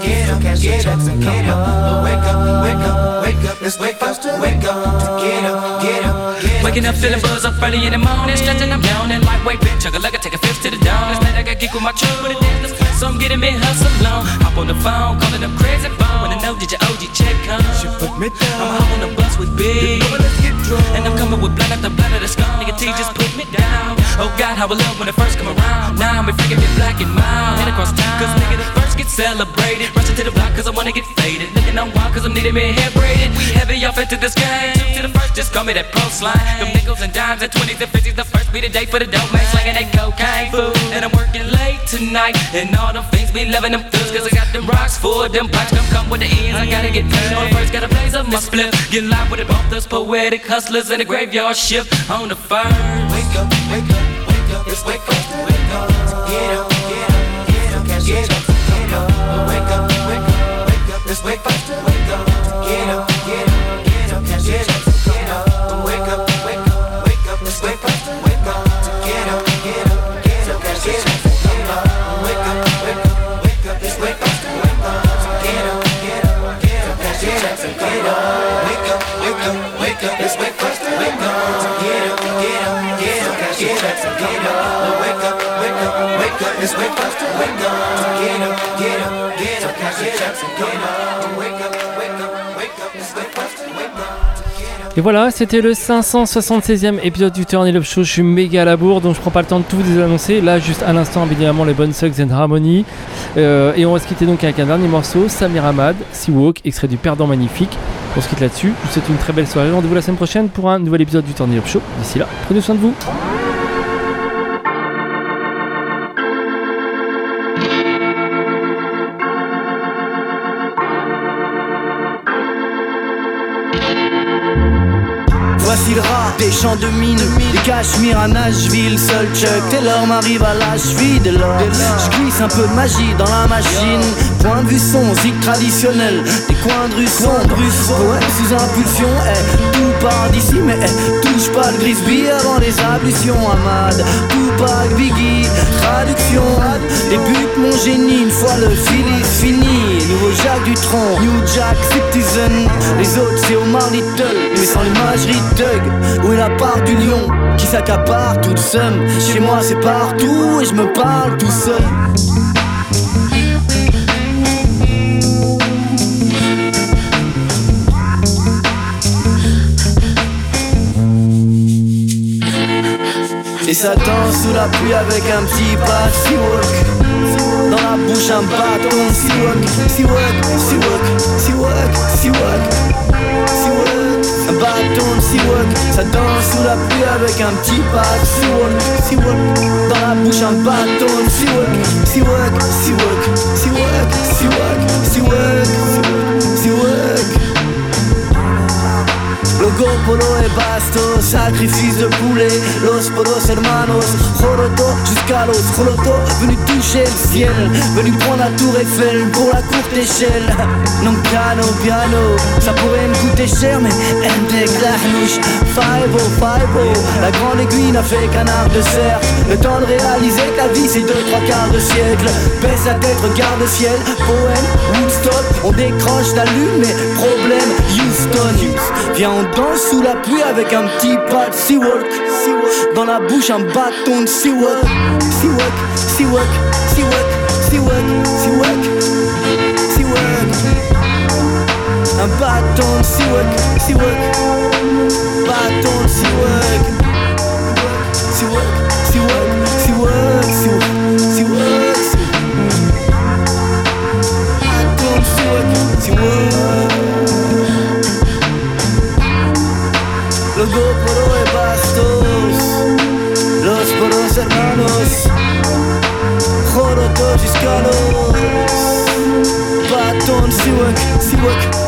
Speaker 34: get up, get up. Wake up, wake up, wake up, it's wake up, wake up. Get up, get up.
Speaker 35: Waking up feeling buzz up early in the morning, stretching, I'm yawning. Lightweight bitch, chugga like I take a fifth to the dawn. Instead, I got geek with my truck, but it dance, so I'm getting me hustle on. Hop on the phone, calling up crazy phone. Wanna know did your OG check come? She put me down. I'm hop on the bus with big, and I'm coming with blood after blood of the skull. Nigga T just put me down. Oh God, how I love when it first come around. Now I'm freaking me black and mild. Head across town, cause nigga the first get celebrated. Rushing to the block cause I wanna get faded. Looking on wild cause I'm needing me hair braided. We heavy off into this game. Two to the first, just call me that pro slime. The nickels and dimes and 20s and 50s. The first be the day for the dope man. Slanging that cocaine food. And I'm working late tonight. And all them things be loving them thugs. Cause I got them rocks for them blocks. Come come with the ends. I gotta get paid on the first. Gotta blaze up my split. Get live with it. Both us poetic hustlers in the graveyard shift on the first.
Speaker 34: Wake up, wake up, wake up, wake up, wake up. Get up, get up, get up, get up. Wake up, wake up, wake up, wake up, wake up. Get up, get up, get up, get up. Wake up, wake up, wake up, it's wake up, wake up. Get up, get up, get up, checks and get up. Wake up, wake up, wake up, it's wake up, wake up. Get up, get up, get up, checks and get up. Wake up, wake up, wake up, it's wake up, wake up. Get up, get up, get up, get up. Up, wake up, wake up,
Speaker 8: Et voilà, c'était le 576e épisode du Turn It Up Show. Je suis méga à la bourre, donc je prends pas le temps de tout vous annoncer. Là, juste à l'instant, évidemment, les bonnes Sugs and Harmony. Euh, et on va se quitter donc avec un dernier morceau, Samir Ahmad, Seawalk, extrait du Perdant Magnifique. On se quitte là-dessus. Je vous souhaite une très belle soirée. Rendez-vous la semaine prochaine pour un nouvel épisode du Turn It Up Show. D'ici là, prenez soin de vous.
Speaker 36: Des champs de mine Des cachemires à Nashville Seul Chuck Taylor m'arrive à la cheville Dès lors je glisse un peu magie dans la machine Point de vue son, zig traditionnel Des coins de rue sombres sous impulsion eh, Tout part d'ici mais eh, touche pas le Grisby Avant les ablutions Ahmad. Tupac, Biggie Traduction. Débute mon génie une fois le Phillies fini. Nouveau Jacques Dutronc New Jack Citizen. Les autres c'est Omar Little Mais sans l'imagerie Doug Où est la part du lion qui s'accapare toute seule. Chez moi c'est partout et je me parle tout seul. Et ça danse sous la pluie avec un petit pas de Dans la bouche un bâton de Seawalk. Seawalk, Seawalk, Seawalk Seawalk un bâton de Seawalk Ça danse sous la pluie avec un petit pack Seawalk, Seawalk Dans la bouche un bâton de Seawalk Seawalk, Seawalk, sacrifice de poulet. Los podos hermanos, Joroto jusqu'à los Joroto, venu toucher le ciel Venu prendre la tour Eiffel pour la courte échelle. Non piano, piano, ça pourrait me coûter cher Mais MDEC la hnouche, five oh, five oh. La grande aiguille n'a fait qu'un art de cercle. Le temps de réaliser la vie c'est deux, trois quarts de siècle. Baisse la tête, regarde le ciel, poème, Woodstock On décroche la lune, problème, Viens on danse sous la pluie avec un petit pas de Seawalk. Dans la bouche un bâton de Seawalk. Seawalk, Seawalk, Seawalk, Seawalk, Seawalk, Seawalk. Un bâton de Seawalk, Seawalk. Bâton de Seawalk. Seawalk, Seawalk, Seawalk, Seawalk, Giscalos Bâton, Siwak, Siwak